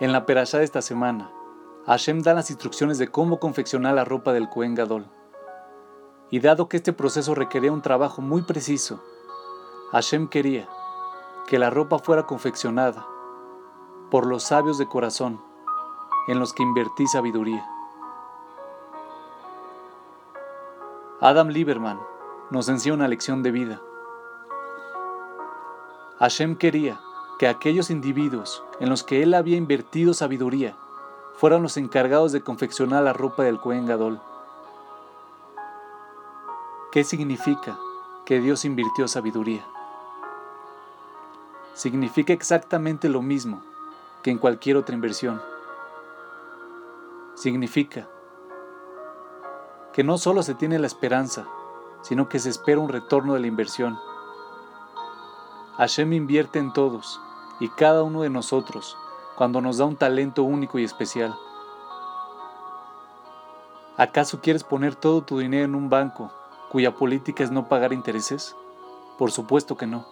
En la perashá de esta semana, Hashem da las instrucciones de cómo confeccionar la ropa del Kohen Gadol. Y dado que este proceso requería un trabajo muy preciso, Hashem quería que la ropa fuera confeccionada por los sabios de corazón en los que invertí sabiduría. Adam Lieberman nos enseña una lección de vida. Hashem quería que aquellos individuos en los que él había invertido sabiduría fueran los encargados de confeccionar la ropa del Cohen Gadol. ¿Qué significa que Dios invirtió sabiduría? Significa exactamente lo mismo que en cualquier otra inversión. Significa que no solo se tiene la esperanza, sino que se espera un retorno de la inversión. Hashem invierte en todos y cada uno de nosotros cuando nos da un talento único y especial. ¿Acaso quieres poner todo tu dinero en un banco cuya política es no pagar intereses? Por supuesto que no.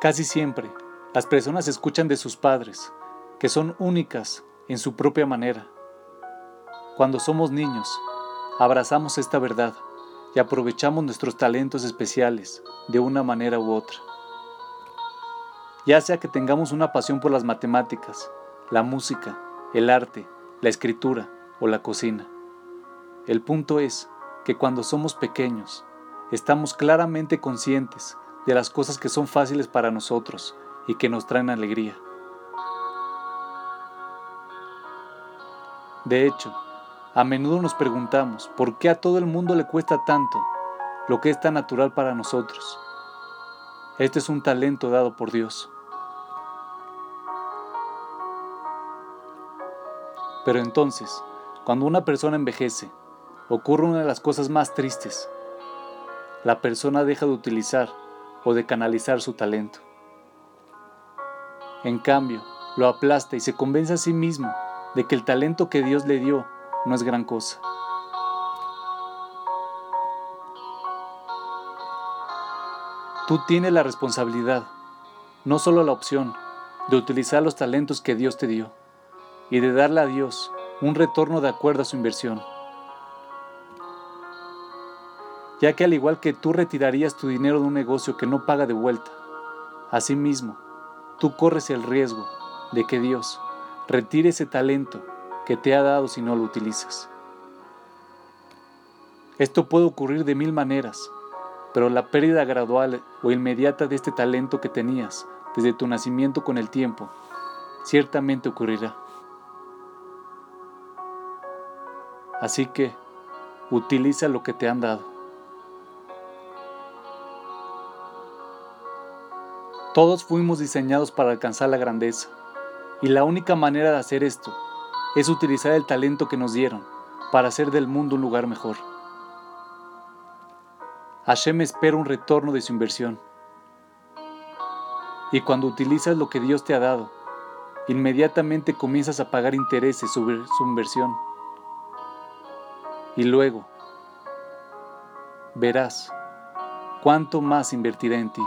Casi siempre, las personas escuchan de sus padres, que son únicas en su propia manera. Cuando somos niños, abrazamos esta verdad y aprovechamos nuestros talentos especiales de una manera u otra. Ya sea que tengamos una pasión por las matemáticas, la música, el arte, la escritura o la cocina. El punto es que cuando somos pequeños, estamos claramente conscientes de las cosas que son fáciles para nosotros y que nos traen alegría. De hecho, a menudo nos preguntamos por qué a todo el mundo le cuesta tanto lo que es tan natural para nosotros. Este es un talento dado por Dios. Pero entonces, cuando una persona envejece, ocurre una de las cosas más tristes. La persona deja de utilizar o de canalizar su talento. En cambio, lo aplasta y se convence a sí mismo de que el talento que Dios le dio no es gran cosa. Tú tienes la responsabilidad, no solo la opción, de utilizar los talentos que Dios te dio y de darle a Dios un retorno de acuerdo a su inversión. Ya que al igual que tú retirarías tu dinero de un negocio que no paga de vuelta, asimismo, tú corres el riesgo de que Dios retire ese talento que te ha dado si no lo utilizas. Esto puede ocurrir de mil maneras, pero la pérdida gradual o inmediata de este talento que tenías desde tu nacimiento con el tiempo, ciertamente ocurrirá. Así que, utiliza lo que te han dado. Todos fuimos diseñados para alcanzar la grandeza, y la única manera de hacer esto es utilizar el talento que nos dieron para hacer del mundo un lugar mejor. Hashem espera un retorno de su inversión. Y cuando utilizas lo que Dios te ha dado, inmediatamente comienzas a pagar intereses sobre su inversión. Y luego verás cuánto más invertirá en ti.